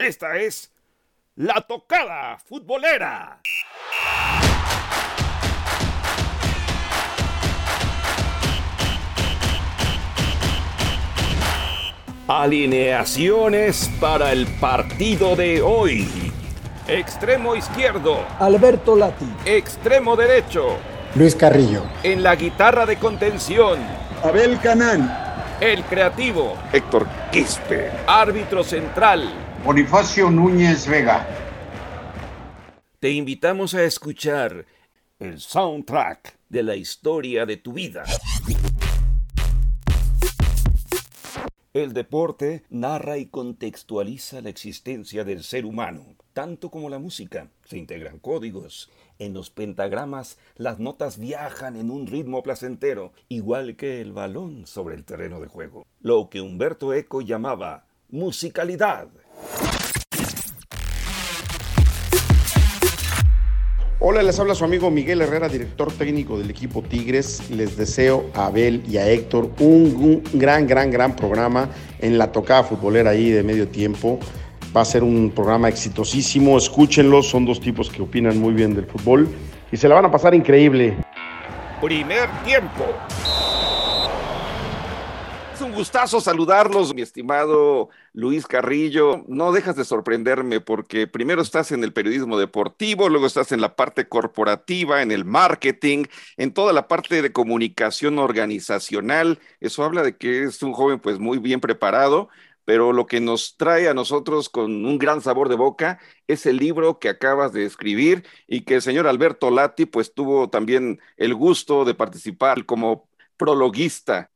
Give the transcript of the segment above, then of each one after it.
Esta es La Tocada Futbolera. Alineaciones para el partido de hoy. Extremo izquierdo. Alberto Lati. Extremo derecho. Luis Carrillo. En la guitarra de contención. Abel Canán. El creativo. Héctor Quispe. Árbitro central. Bonifacio Núñez Vega. Te invitamos a escuchar el soundtrack de la historia de tu vida. El deporte narra y contextualiza la existencia del ser humano, tanto como la música. Se integran códigos. En los pentagramas las notas viajan en un ritmo placentero, igual que el balón sobre el terreno de juego. Lo que Humberto Eco llamaba musicalidad. Hola, les habla su amigo Miguel Herrera, director técnico del equipo Tigres. Les deseo a Abel y a Héctor un, gran, gran, gran programa en la tocada futbolera ahí de medio tiempo. Va a ser un programa exitosísimo, escúchenlo, son dos tipos que opinan muy bien del fútbol y se la van a pasar increíble. Primer tiempo un gustazo saludarlos, mi estimado Luis Carrillo. No dejas de sorprenderme porque primero estás en el periodismo deportivo, luego estás en la parte corporativa, en el marketing, en toda la parte de comunicación organizacional. Eso habla de que es un joven pues muy bien preparado, pero lo que nos trae a nosotros con un gran sabor de boca es el libro que acabas de escribir y que el señor Alberto Lati pues tuvo también el gusto de participar como prologuista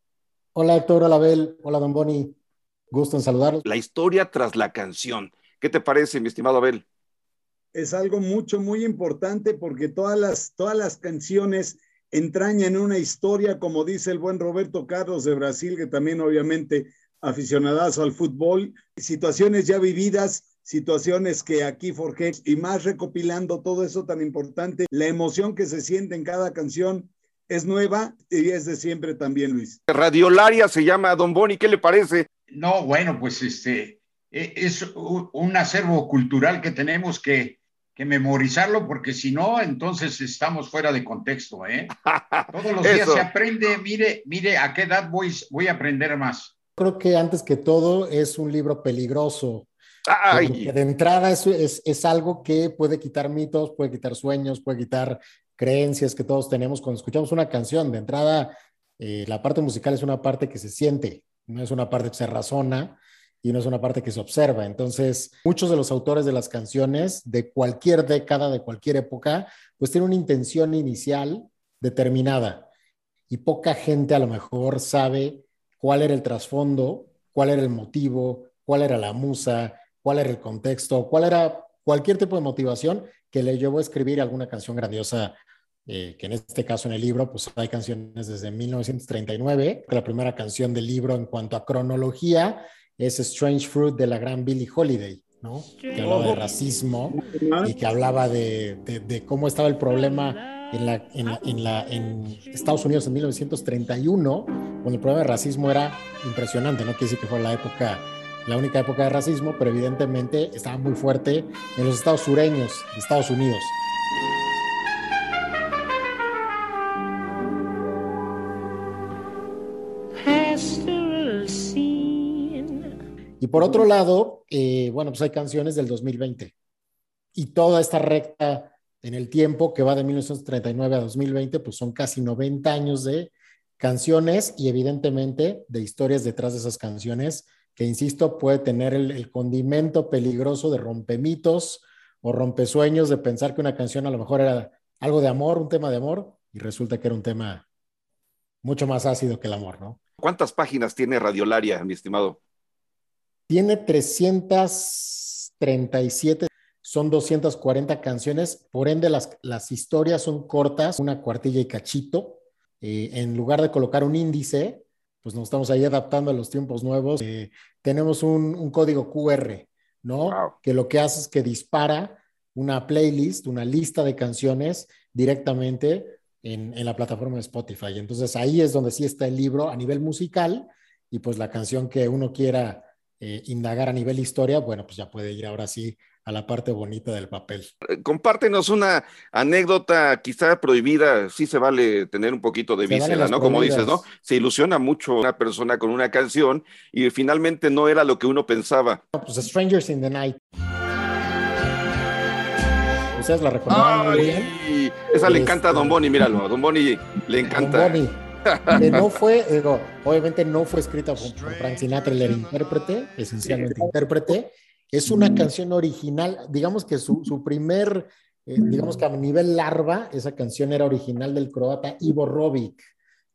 Hola Héctor, hola Abel, hola Don Boni, gusto en saludarlos. La historia tras la canción. ¿Qué te parece, mi estimado Abel? Es algo mucho, muy importante porque todas las, todas las canciones entrañan una historia, como dice el buen Roberto Carlos de Brasil, que también obviamente aficionadazo al fútbol, situaciones ya vividas, situaciones que aquí forjé y más recopilando todo eso tan importante, la emoción que se siente en cada canción es nueva y es de siempre también, Luis. Radiolaria se llama Don Boni, ¿qué le parece? No, bueno, pues este e, es un acervo cultural que tenemos que, memorizarlo porque si no, entonces estamos fuera de contexto, ¿eh? Todos los días se aprende, mire, mire, a qué edad voy, voy a aprender más. Creo que antes que todo es un libro peligroso. de entrada es, es, es, algo que puede quitar mitos, puede quitar sueños, puede quitar creencias que todos tenemos cuando escuchamos una canción. De entrada, eh, la parte musical es una parte que se siente, no es una parte que se razona y no es una parte que se observa. Entonces, muchos de los autores de las canciones de cualquier década, de cualquier época, pues tienen una intención inicial determinada y poca gente a lo mejor sabe cuál era el trasfondo, cuál era el motivo, cuál era la musa, cuál era el contexto, cuál era cualquier tipo de motivación que le llevó a escribir alguna canción grandiosa, eh, que en este caso en el libro, pues hay canciones desde 1939, la primera canción del libro en cuanto a cronología es Strange Fruit de la gran Billie Holiday. ¿no? que hablaba de racismo y que hablaba de, de, cómo estaba el problema en, la, en, la, en, la, en, Estados Unidos en 1931, cuando el problema de racismo era impresionante, no quiere decir que fue la época la única época de racismo, pero evidentemente estaba muy fuerte en los estados sureños de Estados Unidos. Y por otro lado, eh, bueno, pues hay canciones del 2020 y toda esta recta en el tiempo que va de 1939 a 2020, pues son casi 90 años de canciones y evidentemente de historias detrás de esas canciones que insisto, puede tener el, condimento peligroso de rompemitos o rompesueños de pensar que una canción a lo mejor era algo de amor, un tema de amor, y resulta que era un tema mucho más ácido que el amor, ¿no? ¿Cuántas páginas tiene Radiolaria, mi estimado? Tiene 337, son 240 canciones, por ende las, las historias son cortas, una cuartilla y cachito. Eh, en lugar de colocar un índice, pues nos estamos ahí adaptando a los tiempos nuevos. Eh, tenemos un, código QR, ¿no? Que lo que hace es que dispara una playlist, una lista de canciones directamente en, la plataforma de Spotify. Entonces ahí es donde sí está el libro a nivel musical y pues la canción que uno quiera eh, indagar a nivel historia, bueno, pues ya puede ir ahora sí a la parte bonita del papel. Eh, compártenos una anécdota quizá prohibida, sí se vale tener un poquito de víscera, ¿no? Como dices, ¿no? Se ilusiona mucho una persona con una canción y finalmente no era lo que uno pensaba. pues Strangers in the Night. ¿Ustedes la recordaban muy bien? Esa le encanta a Don Bonnie, míralo, a Don Bonnie le encanta. Don Bonnie, que no fue, digo, obviamente no fue escrita por, Frank Sinatra, el intérprete, esencialmente intérprete, es una mm. canción original, digamos que su, su primer, eh, digamos que a nivel larva, esa canción era original del croata Ivo Robic,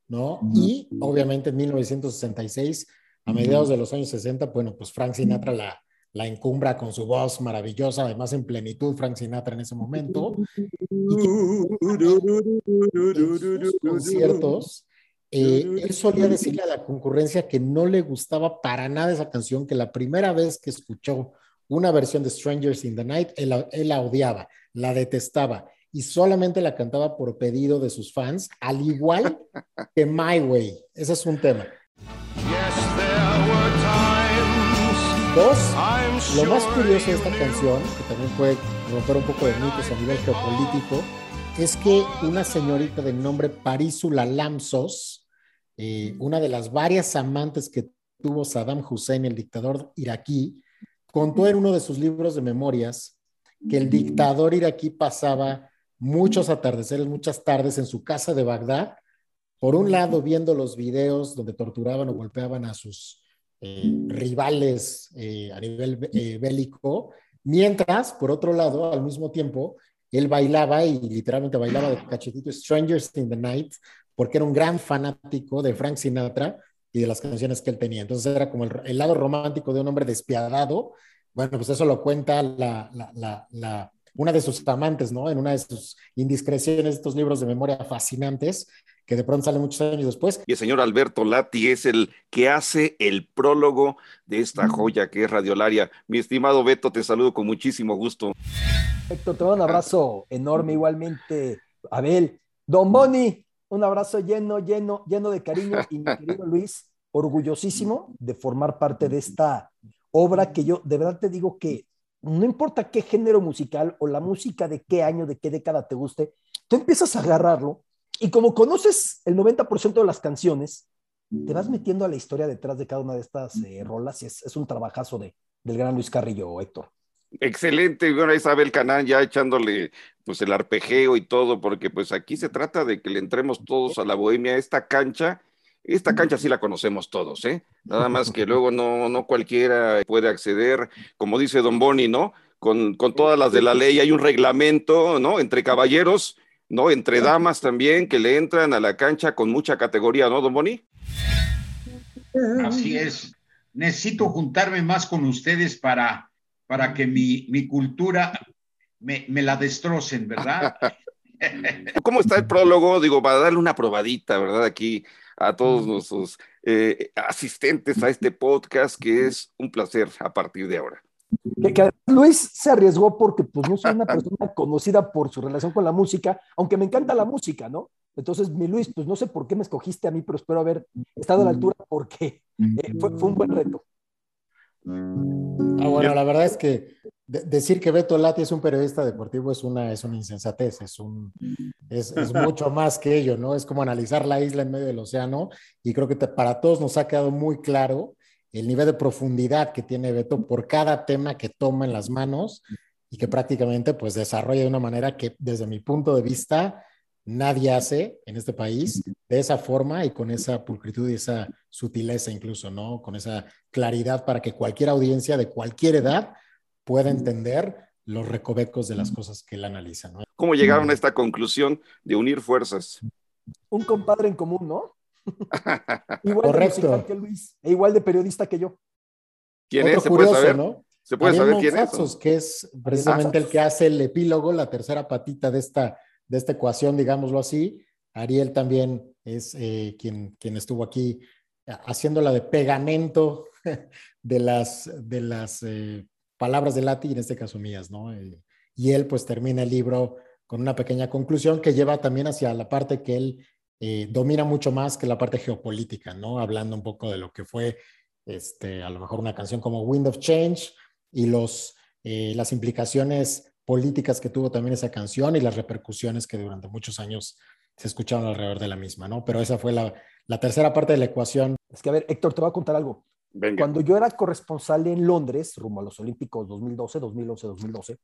¿no? Y obviamente en 1966, a mediados de los años 60, bueno, pues Frank Sinatra la, la encumbra con su voz maravillosa, además en plenitud Frank Sinatra en ese momento. Y conciertos, eh, él solía decirle a la concurrencia que no le gustaba para nada esa canción, que la primera vez que escuchó una versión de Strangers in the Night, él, la odiaba, la detestaba y solamente la cantaba por pedido de sus fans, al igual que My Way. Ese es un tema. Dos, lo más curioso de esta canción, que también puede romper un poco de mitos a nivel geopolítico, es que una señorita de nombre Parisula Lamsos, eh, una de las varias amantes que tuvo Saddam Hussein, el dictador iraquí, contó en uno de sus libros de memorias que el dictador iraquí pasaba muchos atardeceres, muchas tardes en su casa de Bagdad, por un lado viendo los videos donde torturaban o golpeaban a sus eh, rivales eh, a nivel eh, bélico, mientras, por otro lado, al mismo tiempo, él bailaba y literalmente bailaba de cachetito Strangers in the Night, porque era un gran fanático de Frank Sinatra y de las canciones que él tenía. Entonces era como el, lado romántico de un hombre despiadado. Bueno, pues eso lo cuenta la, la, la, una de sus amantes, ¿no? En una de sus indiscreciones, estos libros de memoria fascinantes, que de pronto salen muchos años después. Y el señor Alberto Lati es el que hace el prólogo de esta joya que es Radiolaria. Mi estimado Beto, te saludo con muchísimo gusto. Héctor, te doy un abrazo enorme igualmente. Abel, Don Boni, un abrazo lleno, lleno, lleno de cariño y mi querido Luis, orgullosísimo de formar parte de esta obra que yo de verdad te digo que no importa qué género musical o la música de qué año, de qué década te guste, tú empiezas a agarrarlo y como conoces el 90% de las canciones, te vas metiendo a la historia detrás de cada una de estas eh, rolas y es, es un trabajazo de, del gran Luis Carrillo, Héctor. Excelente, bueno, Isabel Canán ya echándole pues el arpegio y todo, porque pues aquí se trata de que le entremos todos a la bohemia, esta cancha, esta cancha sí la conocemos todos, ¿eh? Nada más que luego no, no cualquiera puede acceder, como dice Don Boni, ¿no? Con, con todas las de la ley hay un reglamento, ¿no? Entre caballeros, ¿no? Entre damas también, que le entran a la cancha con mucha categoría, ¿no, Don Boni? Así es. Necesito juntarme más con ustedes para para que mi, mi cultura me, me, la destrocen, ¿verdad? ¿Cómo está el prólogo? Digo, para darle una probadita, ¿verdad? Aquí a todos nuestros eh, asistentes a este podcast, que es un placer a partir de ahora. Que, Luis se arriesgó porque pues no soy una persona conocida por su relación con la música, aunque me encanta la música, ¿no? Entonces, mi Luis, pues no sé por qué me escogiste a mí, pero espero haber estado a la altura porque eh, fue, fue, un buen reto. Ah, bueno, la verdad es que decir que Beto Lati es un periodista deportivo es una, es una insensatez, es, un, es, mucho más que ello, ¿no? Es como analizar la isla en medio del océano y creo que para todos nos ha quedado muy claro el nivel de profundidad que tiene Beto por cada tema que toma en las manos y que prácticamente pues desarrolla de una manera que desde mi punto de vista nadie hace en este país de esa forma y con esa pulcritud y esa sutileza incluso, ¿no? Con esa claridad para que cualquier audiencia de cualquier edad pueda entender los recovecos de las cosas que él analiza, ¿no? ¿Cómo llegaron a esta conclusión de unir fuerzas? Un compadre en común, ¿no? igual de que Luis, e igual de periodista que yo. ¿Quién es? ¿Se puede saber? ¿no? ¿Se puede saber quién es? que es precisamente el que hace el epílogo, la tercera patita de esta de esta ecuación, digámoslo así. Ariel también es eh, quien, quien estuvo aquí eh, haciéndola de pegamento de las, de las eh, palabras de Lati, en este caso mías, ¿no? y él pues termina el libro con una pequeña conclusión que lleva también hacia la parte que él domina mucho más que la parte geopolítica, ¿no? Hablando un poco de lo que fue este, a lo mejor una canción como Wind of Change y los, las implicaciones políticas que tuvo también esa canción y las repercusiones que durante muchos años se escucharon alrededor de la misma, ¿no? Pero esa fue la, la tercera parte de la ecuación. Es que, a ver, Héctor, te voy a contar algo. Cuando yo era corresponsal en Londres, rumbo a los Olímpicos 2012, 2011, 2012,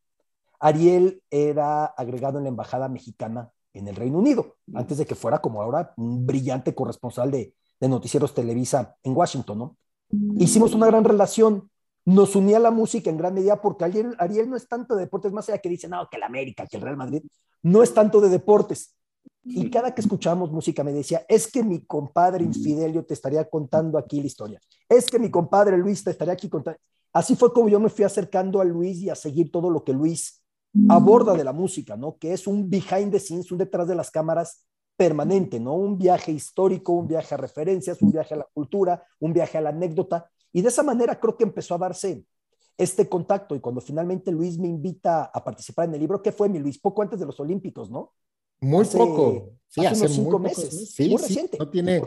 Ariel era agregado en la Embajada Mexicana en el Reino Unido, antes de que fuera como ahora un brillante corresponsal de, de noticieros Televisa en Washington, ¿no? Hicimos una gran relación, nos unía la música en gran medida porque Ariel, Ariel no es tanto de deportes, más allá que dice, no, que el América, que el Real Madrid, no es tanto de deportes. Y cada que escuchábamos música me decía, es que mi compadre Infidelio te estaría contando aquí la historia. Es que mi compadre Luis te estaría aquí contando. Así fue como yo me fui acercando a Luis y a seguir todo lo que Luis aborda de la música, ¿no? Que es un behind the scenes, un detrás de las cámaras permanente, ¿no? Un viaje histórico, un viaje a referencias, un viaje a la cultura, un viaje a la anécdota. Y de esa manera creo que empezó a darse este contacto. Y cuando finalmente Luis me invita a participar en el libro, ¿qué fue mi Luis? Poco antes de los Olímpicos, ¿no? Muy poco. Sí, hace, unos cinco meses. Sí, muy reciente. no tiene,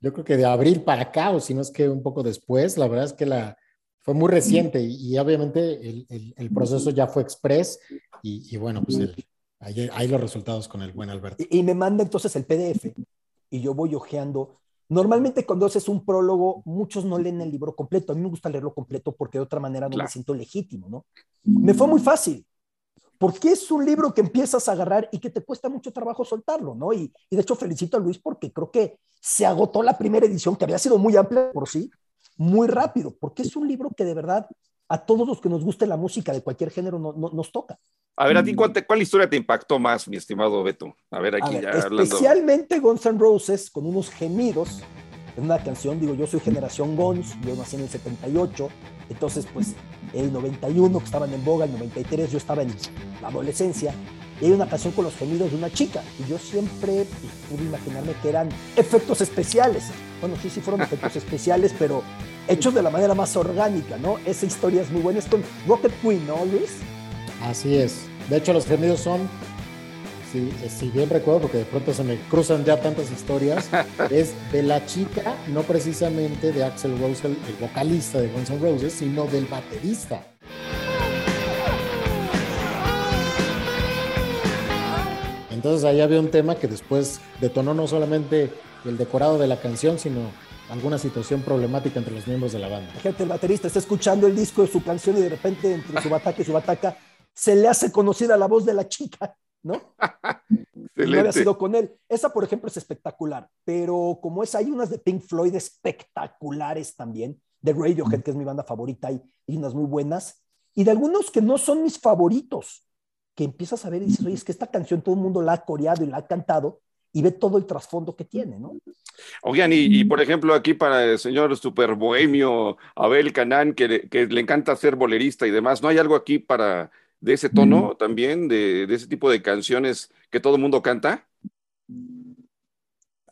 yo creo que de abril para acá, o si no es que un poco después, la verdad es que la, fue muy reciente y, obviamente el, el, proceso ya fue express y, bueno, pues hay, los resultados con el buen Alberto. Y, me manda entonces el PDF y yo voy ojeando. Normalmente cuando haces un prólogo, muchos no leen el libro completo. A mí me gusta leerlo completo porque de otra manera no me siento legítimo, ¿no? Me fue muy fácil porque es un libro que empiezas a agarrar y que te cuesta mucho trabajo soltarlo, ¿no? Y, y, de hecho felicito a Luis porque creo que se agotó la primera edición, que había sido muy amplia por sí, muy rápido, porque es un libro que de verdad a todos los que nos guste la música de cualquier género no, nos toca. A ver, ¿a ti cuál, cuál, historia te impactó más, mi estimado Beto? A ver, aquí ya hablando. Especialmente Guns N' Roses, con unos gemidos en una canción, digo, yo soy generación Guns, yo nací en el 78, entonces pues el 91 que estaban en boga, el 93 yo estaba en la adolescencia, y hay una canción con los gemidos de una chica, y yo siempre pude imaginarme que eran efectos especiales. Bueno, sí, sí fueron efectos especiales, pero hechos de la manera más orgánica, ¿no? Esa historia es muy buena, es con Rocket Queen, ¿no, Luis? Así es. De hecho, los gemidos son si, bien recuerdo, porque de pronto se me cruzan ya tantas historias, es de la chica, no precisamente de Axel Rose, el, vocalista de Guns N' Roses, sino del baterista. Entonces ahí había un tema que después detonó no solamente el decorado de la canción, sino alguna situación problemática entre los miembros de la banda. Gente, el baterista está escuchando el disco de su canción y de repente entre su bataca y su bataca se le hace conocida la voz de la chica. ¿no? no había sido con él. Esa, por ejemplo, es espectacular, pero como es, hay unas de Pink Floyd espectaculares también, de Radiohead, que es mi banda favorita, y, y unas muy buenas, y de algunos que no son mis favoritos, que empiezas a ver y dices, oye, es que esta canción todo el mundo la ha coreado y la ha cantado, y ve todo el trasfondo que tiene, ¿no? Oigan, y, por ejemplo, aquí para el señor super bohemio Abel Canán, que, que le encanta ser bolerista y demás, ¿no hay algo aquí para de ese tono también, de, ese tipo de canciones que todo el mundo canta?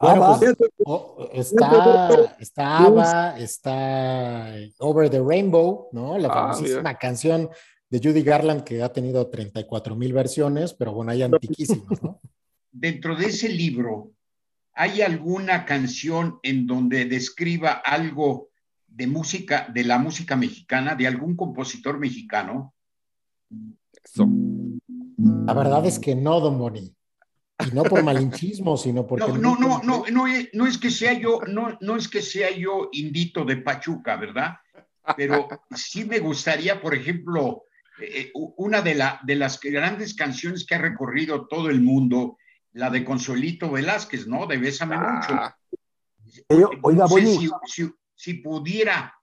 Bueno, pues, oh, está, está Ava, está Over the Rainbow, ¿no? La ah, famosísima canción de Judy Garland que ha tenido 34 mil versiones, pero bueno, hay antiquísimas, ¿no? Dentro de ese libro, ¿hay alguna canción en donde describa algo de música, de la música mexicana, de algún compositor mexicano? La verdad es que no, don Boni. Y no por malinchismo, sino porque... No, no, no, no, no, no, es que sea yo, no, no es que sea yo indito de Pachuca, ¿verdad? Pero sí me gustaría, por ejemplo, eh, una de, la, de las grandes canciones que ha recorrido todo el mundo, la de Consuelito Velázquez, ¿no? De Bésame ah. mucho. Oiga, Boni. si pudiera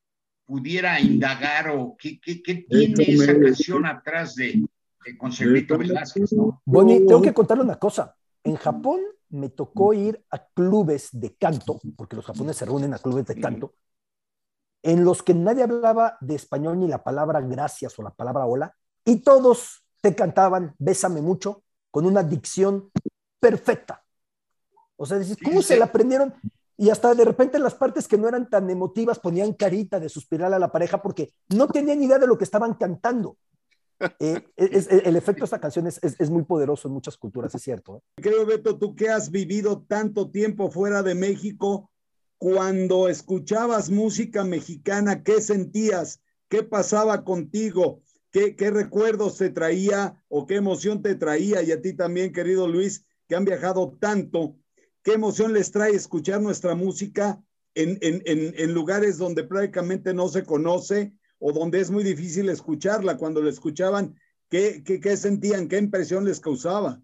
pudiera indagar o qué, qué, qué tiene esa canción atrás de, de Consuelito Velázquez, ¿no? Bonnie, tengo que contarle una cosa. En Japón me tocó ir a clubes de canto, porque los japoneses se reúnen a clubes de canto, en los que nadie hablaba de español ni la palabra gracias o la palabra hola, y todos te cantaban Bésame mucho con una dicción perfecta. O sea, ¿cómo se la aprendieron? y hasta de repente en las partes que no eran tan emotivas ponían carita de suspirar a la pareja porque no tenían idea de lo que estaban cantando. Eh, el efecto de esta canción es, es, muy poderoso en muchas culturas, es cierto. ¿eh? Creo, Beto, tú que has vivido tanto tiempo fuera de México, cuando escuchabas música mexicana, ¿qué sentías? ¿Qué pasaba contigo? ¿Qué, ¿Qué recuerdos te traía o qué emoción te traía? Y a ti también, querido Luis, que han viajado tanto, ¿qué emoción les trae escuchar nuestra música en, en, en, lugares donde prácticamente no se conoce o donde es muy difícil escucharla? Cuando la escuchaban, ¿qué, qué, qué sentían? ¿Qué impresión les causaba?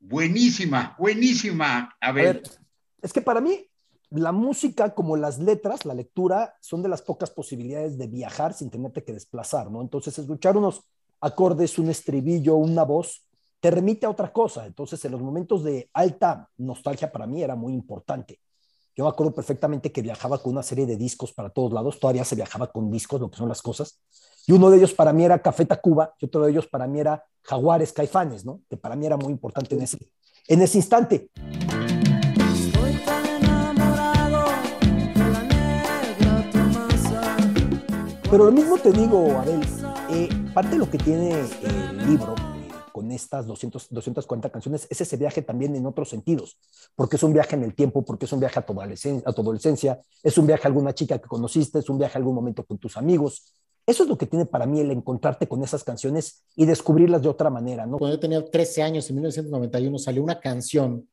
Buenísima, buenísima. A ver. a ver. es que para mí la música como las letras, la lectura, son de las pocas posibilidades de viajar sin tenerte que desplazar, ¿no? Entonces, escuchar unos acordes, un estribillo, una voz, te remite a otra cosa. Entonces, en los momentos de alta nostalgia para mí era muy importante. Yo me acuerdo perfectamente que viajaba con una serie de discos para todos lados, todavía se viajaba con discos, lo que son las cosas, y uno de ellos para mí era Café Tacuba, y otro de ellos para mí era Jaguares Caifanes, ¿no? Que para mí era muy importante en ese, en ese instante. Pero lo mismo te digo, Abel, eh, parte de lo que tiene el libro con estas 200, 240 canciones es ese viaje también en otros sentidos, porque es un viaje en el tiempo, porque es un viaje a tu, adolescencia, a tu adolescencia, es un viaje a alguna chica que conociste, es un viaje a algún momento con tus amigos. Eso es lo que tiene para mí el encontrarte con esas canciones y descubrirlas de otra manera, ¿no? Cuando yo tenía 13 años, en 1991, salió una canción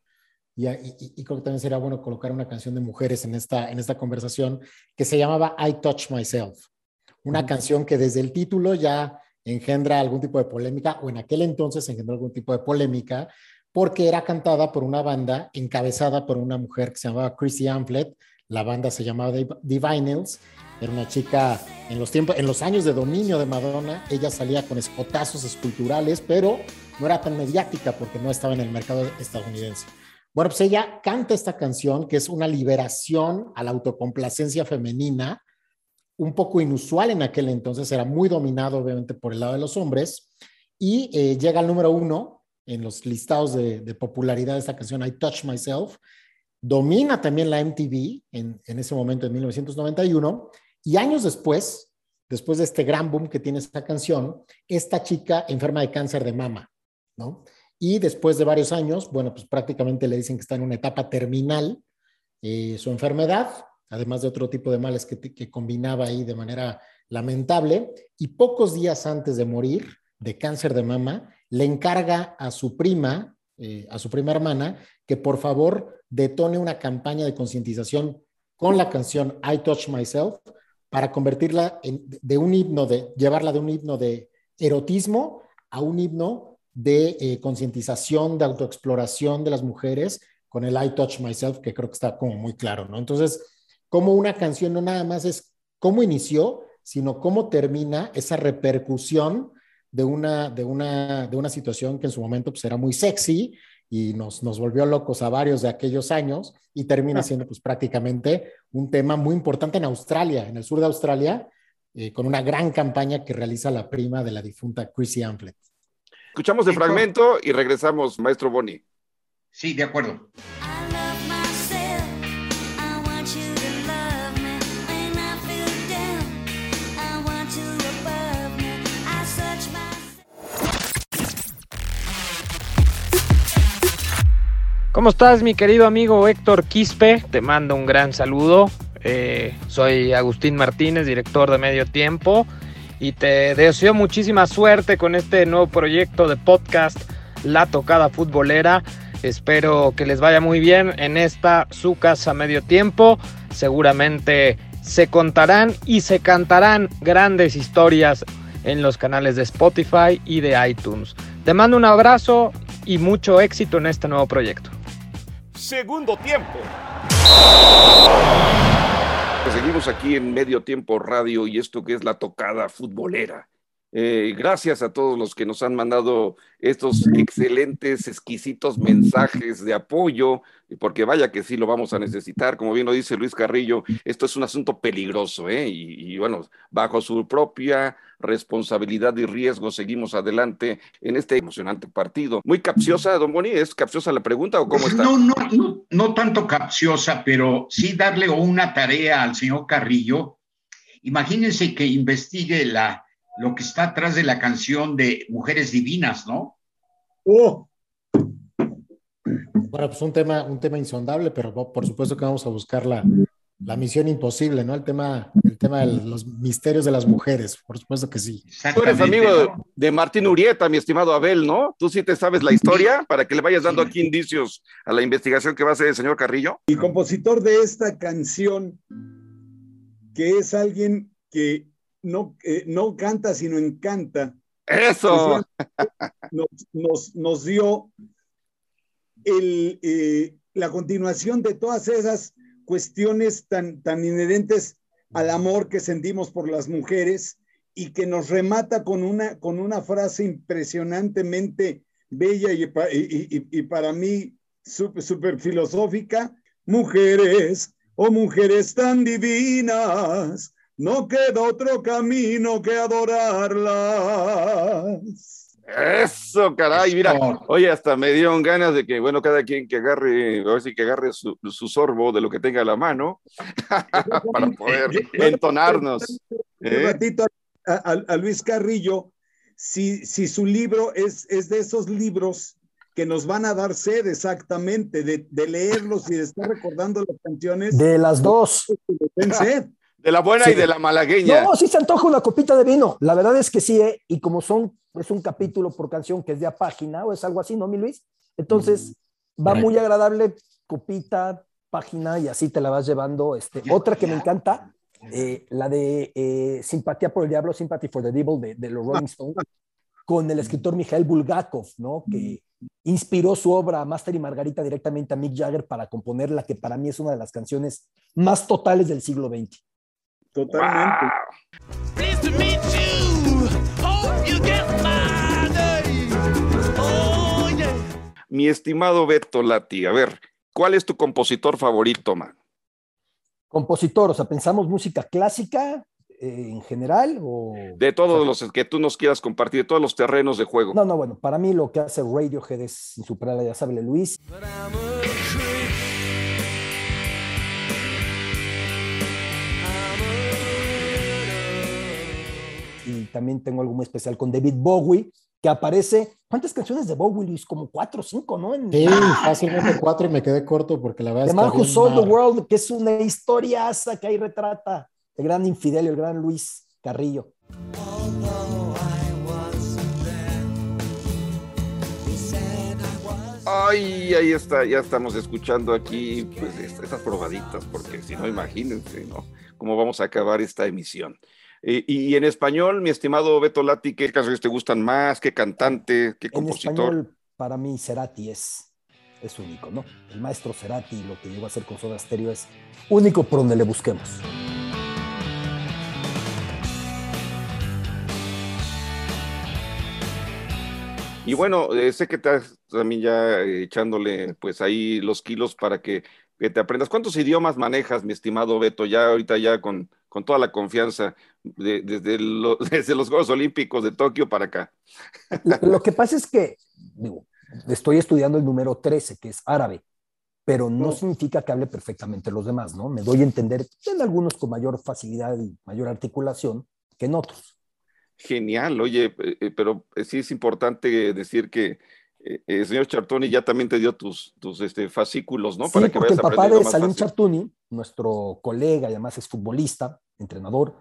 y, y, creo que también sería bueno colocar una canción de mujeres en esta, en esta conversación, que se llamaba I Touch Myself una canción que desde el título ya engendra algún tipo de polémica, o en aquel entonces engendró algún tipo de polémica, porque era cantada por una banda encabezada por una mujer que se llamaba Chrissy Amplet, la banda se llamaba Divinals, era una chica en los tiempos, en los años de dominio de Madonna, ella salía con escotazos esculturales, pero no era tan mediática porque no estaba en el mercado estadounidense. Bueno, pues ella canta esta canción que es una liberación a la autocomplacencia femenina, un poco inusual en aquel entonces, era muy dominado obviamente por el lado de los hombres, y eh, llega al número uno en los listados de, popularidad de esta canción, I Touch Myself, domina también la MTV en, ese momento, en 1991, y años después, después de este gran boom que tiene esta canción, esta chica enferma de cáncer de mama, ¿no? Y después de varios años, bueno, pues prácticamente le dicen que está en una etapa terminal eh, su enfermedad, además de otro tipo de males que, combinaba ahí de manera lamentable, y pocos días antes de morir de cáncer de mama, le encarga a su prima, eh, a su prima hermana, que por favor detone una campaña de concientización con la canción I Touch Myself para convertirla de un himno, de llevarla de un himno de erotismo a un himno de eh, concientización, de autoexploración de las mujeres con el I Touch Myself, que creo que está como muy claro, ¿no? Entonces, cómo una canción no nada más es cómo inició, sino cómo termina esa repercusión de una, de una, de una situación que en su momento pues, era muy sexy y nos, nos volvió locos a varios de aquellos años y termina siendo pues prácticamente un tema muy importante en Australia, en el sur de Australia, eh, con una gran campaña que realiza la prima de la difunta Chrissy Amplet. Escuchamos el fragmento y regresamos, maestro Boni. Sí, de acuerdo. ¿Cómo estás, mi querido amigo Héctor Quispe? Te mando un gran saludo. Eh, soy Agustín Martínez, director de Medio Tiempo, y te deseo muchísima suerte con este nuevo proyecto de podcast, La Tocada Futbolera. Espero que les vaya muy bien en esta su casa Medio Tiempo. Seguramente se contarán y se cantarán grandes historias en los canales de Spotify y de iTunes. Te mando un abrazo y mucho éxito en este nuevo proyecto segundo tiempo. Seguimos aquí en Medio Tiempo Radio y esto que es la tocada futbolera. Eh, gracias a todos los que nos han mandado estos excelentes, exquisitos mensajes de apoyo, porque vaya que sí lo vamos a necesitar. Como bien lo dice Luis Carrillo, esto es un asunto peligroso, ¿eh? y, bueno, bajo su propia responsabilidad y riesgo seguimos adelante en este emocionante partido. Muy capciosa, don Boni, ¿es capciosa la pregunta o cómo está? No, no, no, no tanto capciosa, pero sí darle una tarea al señor Carrillo. Imagínense que investigue la lo que está atrás de la canción de Mujeres Divinas, ¿no? Oh. Bueno, pues un tema, un tema insondable, pero por supuesto que vamos a buscar la, la misión imposible, ¿no? El tema, el tema de los misterios de las mujeres, por supuesto que sí. Tú eres amigo de, Martín Urieta, mi estimado Abel, ¿no? Tú sí te sabes la historia para que le vayas dando aquí indicios a la investigación que va a hacer el señor Carrillo. El compositor de esta canción, que es alguien que no, eh, no canta, sino encanta. Eso. Nos, nos, dio el, eh, la continuación de todas esas cuestiones tan, tan inherentes al amor que sentimos por las mujeres y que nos remata con una, con una frase impresionantemente bella y, y, para mí súper filosófica. Mujeres, oh mujeres tan divinas, no queda otro camino que adorarlas. Eso, caray, mira, oye, hasta me dieron ganas de que, bueno, cada quien que agarre, a ver si que agarre su, sorbo de lo que tenga a la mano para poder entonarnos. Un ¿eh? ratito a, Luis Carrillo, si, si su libro es, es de esos libros que nos van a dar sed exactamente, de, de leerlos y de estar recordando las canciones. De las dos. De la buena y de la malagueña. No, sí se antoja una copita de vino. La verdad es que sí, ¿eh? y como son, es un capítulo por canción que es de a página o es algo así, ¿no, mi Luis? Entonces, mm, va muy agradable, copita, página, y así te la vas llevando. Este, otra que me encanta, eh, la de eh, Simpatía por el Diablo, Sympathy for the Devil de, de los Rolling Stones, con el escritor Mikhail Bulgakov, ¿no? Que inspiró su obra Master y Margarita directamente a Mick Jagger para componer la que para mí es una de las canciones más totales del siglo XX. Totalmente. Mi estimado Beto Lati, a ver, ¿cuál es tu compositor favorito, man? Compositor, o sea, pensamos música clásica eh, en general o... De todos los que tú nos quieras compartir, de todos los terrenos de juego. No, no, bueno, para mí lo que hace Radiohead es insuperable, ya sabe Luis. Y también tengo algo muy especial con David Bowie, que aparece. ¿Cuántas canciones de Bowie, Luis? Como cuatro o cinco, ¿no? Sí, fácilmente cuatro y me quedé corto porque la verdad es que. Who Sold the World, que es una historiaza que ahí retrata el gran Infidelio, el gran Luis Carrillo. Ay, ahí está, ya estamos escuchando aquí pues, estas probaditas, porque si no, imagínense, ¿no? Cómo vamos a acabar esta emisión. Eh, y, en español, mi estimado Beto Lati, ¿qué canciones te gustan más? ¿Qué cantante? ¿Qué compositor? En español, para mí, Cerati es, es único, ¿no? El maestro Cerati, lo que llegó a hacer con Soda Stereo es único por donde le busquemos. Y bueno, eh, sé que estás también ya eh, echándole pues ahí los kilos para que, que, te aprendas. ¿Cuántos idiomas manejas, mi estimado Beto, ya ahorita ya con, con toda la confianza desde, desde, los Juegos Olímpicos de Tokio para acá. Lo, que pasa es que, digo, estoy estudiando el número 13, que es árabe, pero no significa que hable perfectamente los demás, ¿no? Me doy a entender en algunos con mayor facilidad y mayor articulación que en otros. Genial, oye, eh, eh, pero sí es importante decir que eh, el señor Chartoni ya también te dio tus, tus este, fascículos, ¿no? Sí, Para que porque el papá de Salim Chartuni, nuestro colega y además es futbolista, entrenador,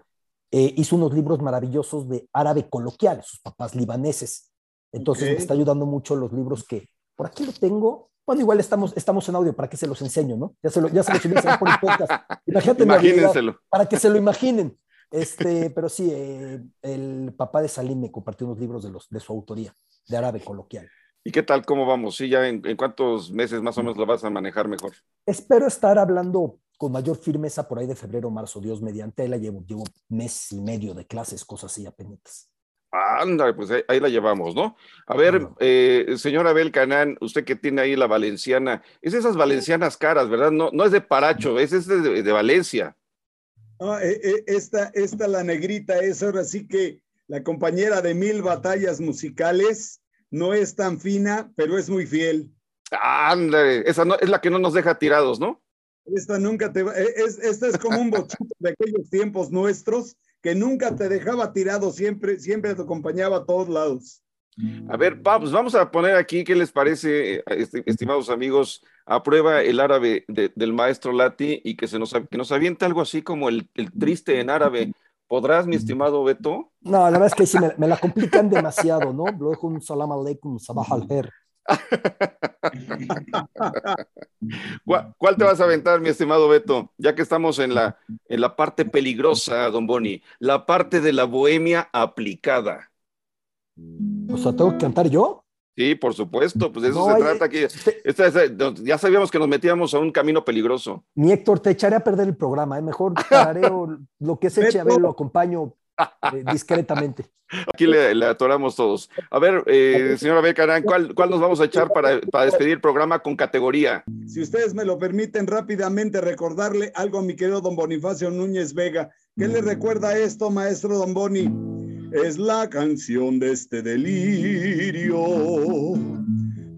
eh, hizo unos libros maravillosos de árabe coloquial, sus papás libaneses. Entonces me está ayudando mucho los libros que por aquí lo tengo. Bueno, igual estamos, estamos en audio para que se los enseño, ¿no? Ya se, lo, ya se los por el podcast. Imagínate Imagínenselo. para que se lo imaginen. Este, pero sí, eh, el papá de Salim me compartió unos libros de, los, de su autoría, de árabe coloquial. ¿Y qué tal? ¿Cómo vamos? ¿Sí ya en, cuántos meses más o menos lo vas a manejar mejor? Espero estar hablando con mayor firmeza por ahí de febrero, marzo, Dios mediante. La llevo, llevo mes y medio de clases, cosas así apenas. Anda, pues ahí, la llevamos, ¿no? A ver, eh, señor Abel Canán, usted que tiene ahí la valenciana, es esas valencianas caras, ¿verdad? No, no es de Paracho, es, de, de, Valencia. Ah, esta, esta, la negrita, es ahora sí que la compañera de mil batallas musicales no es tan fina, pero es muy fiel. Ándale, esa no, es la que no nos deja tirados, ¿no? Esta nunca te va, e, es, esta es como un bochito de aquellos tiempos nuestros que nunca te dejaba tirado, siempre, siempre te acompañaba a todos lados. A ver, pues vamos a poner aquí, ¿qué les parece, este, estimados amigos, aprueba el árabe del maestro Lati y que, se nos, que nos aviente algo así como el, triste en árabe. ¿Podrás, mi estimado Beto? No, la verdad es que sí, me, la complican demasiado, ¿no? Luego un salam aleikum, sabah al ¿Cuál, te vas a aventar, mi estimado Beto? Ya que estamos en la, en la parte peligrosa, don Boni, la parte de la bohemia aplicada. O sea, ¿tengo que cantar yo? Sí, por supuesto, pues de eso se trata aquí. ya sabíamos que nos metíamos a un camino peligroso. Mi Héctor, te echaré a perder el programa, ¿eh? mejor lo que se eche a ver, lo acompaño eh, discretamente. Aquí le, atoramos todos. A ver, eh, señora Becarán, ¿cuál, ¿cuál nos vamos a echar para, para despedir el programa con categoría? Si ustedes me lo permiten rápidamente recordarle algo a mi querido don Bonifacio Núñez Vega. ¿Qué le recuerda esto, maestro don Boni? Es la canción de este delirio,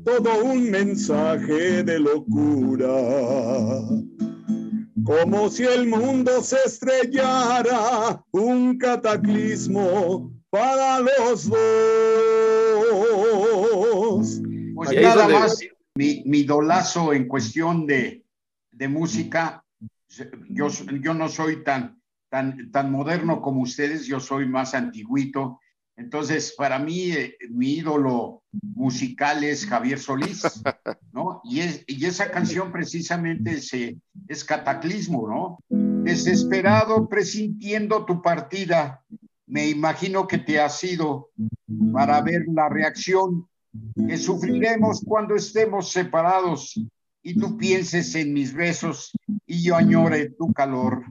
todo un mensaje de locura, como si el mundo se estrellara, un cataclismo para los dos. Pues nada más, mi, mi, dolazo en cuestión de, de música, yo, yo no soy tan tan, tan moderno como ustedes, yo soy más antiguito. Entonces, para mí, eh, mi ídolo musical es Javier Solís, ¿no? Y, es, y esa canción precisamente es, es Cataclismo, ¿no? Desesperado, presintiendo tu partida, me imagino que te has ido para ver la reacción que sufriremos cuando estemos separados y tú pienses en mis besos y yo añore tu calor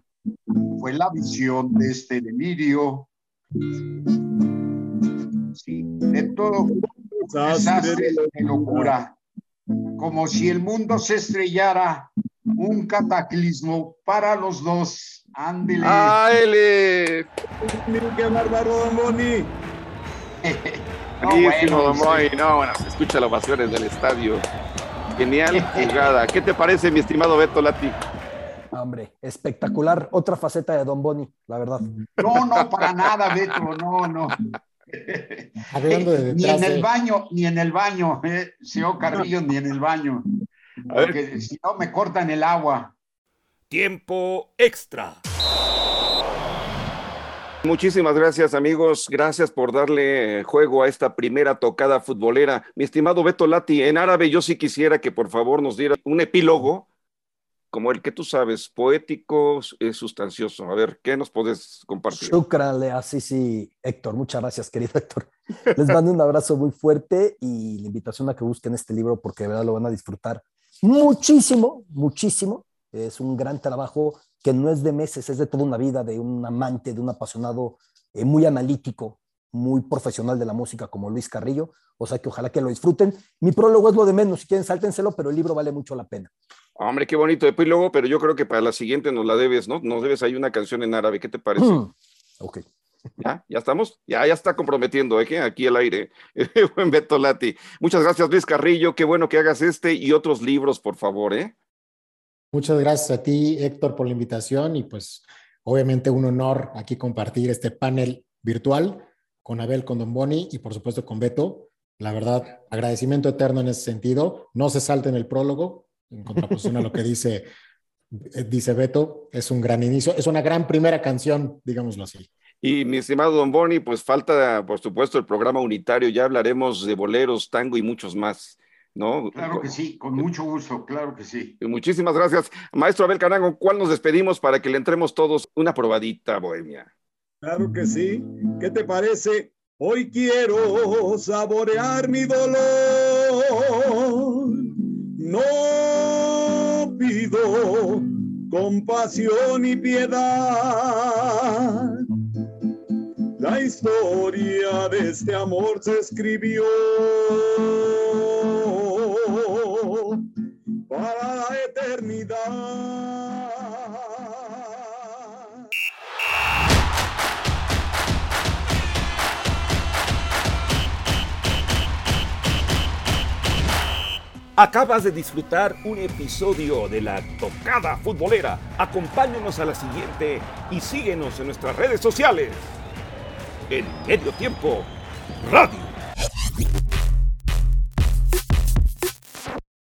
fue la visión de este delirio. Sí, de todo desastre de locura, como si el mundo se estrellara, un cataclismo para los dos. Ándele. ¡Ándele! ¡Qué bárbaro, Moni! no, bueno, no, bueno, se escucha las ovaciones del estadio. Genial jugada. ¿Qué te parece, mi estimado Beto Lati? Hombre, espectacular. Otra faceta de Don Boni, la verdad. No, no, para nada, Beto, no, no. ni en el baño, ni en el baño, eh, señor Carrillo, ni en el baño. Porque si no me cortan el agua. Tiempo extra. Muchísimas gracias amigos, gracias por darle juego a esta primera tocada futbolera. Mi estimado Beto Lati, en árabe yo sí quisiera que por favor nos diera un epílogo como el que tú sabes, poético, es sustancioso. A ver, ¿qué nos puedes compartir? Shukran, así sí, Héctor. Muchas gracias, querido Héctor. Les mando un abrazo muy fuerte y la invitación a que busquen este libro porque de verdad lo van a disfrutar muchísimo, muchísimo. Es un gran trabajo que no es de meses, es de toda una vida, de un amante, de un apasionado eh, muy analítico, muy profesional de la música como Luis Carrillo. O sea que ojalá que lo disfruten. Mi prólogo es lo de menos, si quieren sáltenselo, pero el libro vale mucho la pena. Hombre, qué bonito. Después luego, pero yo creo que para la siguiente nos la debes, ¿no? Nos debes ahí una canción en árabe. ¿Qué te parece? Mm, ok. ¿Ya? ¿Ya estamos? Ya, ya está comprometiendo, ¿eh? Aquí al aire. Buen Beto Lati. Muchas gracias, Luis Carrillo. Qué bueno que hagas este y otros libros, por favor, ¿eh? Muchas gracias a ti, Héctor, por la invitación y pues obviamente un honor aquí compartir este panel virtual con Abel, con Don Boni y por supuesto con Beto. La verdad, agradecimiento eterno en ese sentido. No se salten el prólogo, en contraposición a lo que dice, eh, dice Beto, es un gran inicio, es una gran primera canción, digámoslo así. Y mi estimado Don Boni, pues falta, por supuesto, el programa unitario, ya hablaremos de boleros, tango y muchos más. ¿No? Claro que sí, con mucho gusto, claro que sí. muchísimas gracias. Maestro Abel Carango, ¿cuál nos despedimos para que le entremos todos una probadita, Bohemia? Claro que sí. ¿Qué te parece? Hoy quiero saborear mi dolor. No compasión y piedad. La historia de este amor se escribió para la eternidad. Acabas de disfrutar un episodio de la Tocada Futbolera. Acompáñanos a la siguiente y síguenos en nuestras redes sociales. En Medio Tiempo Radio.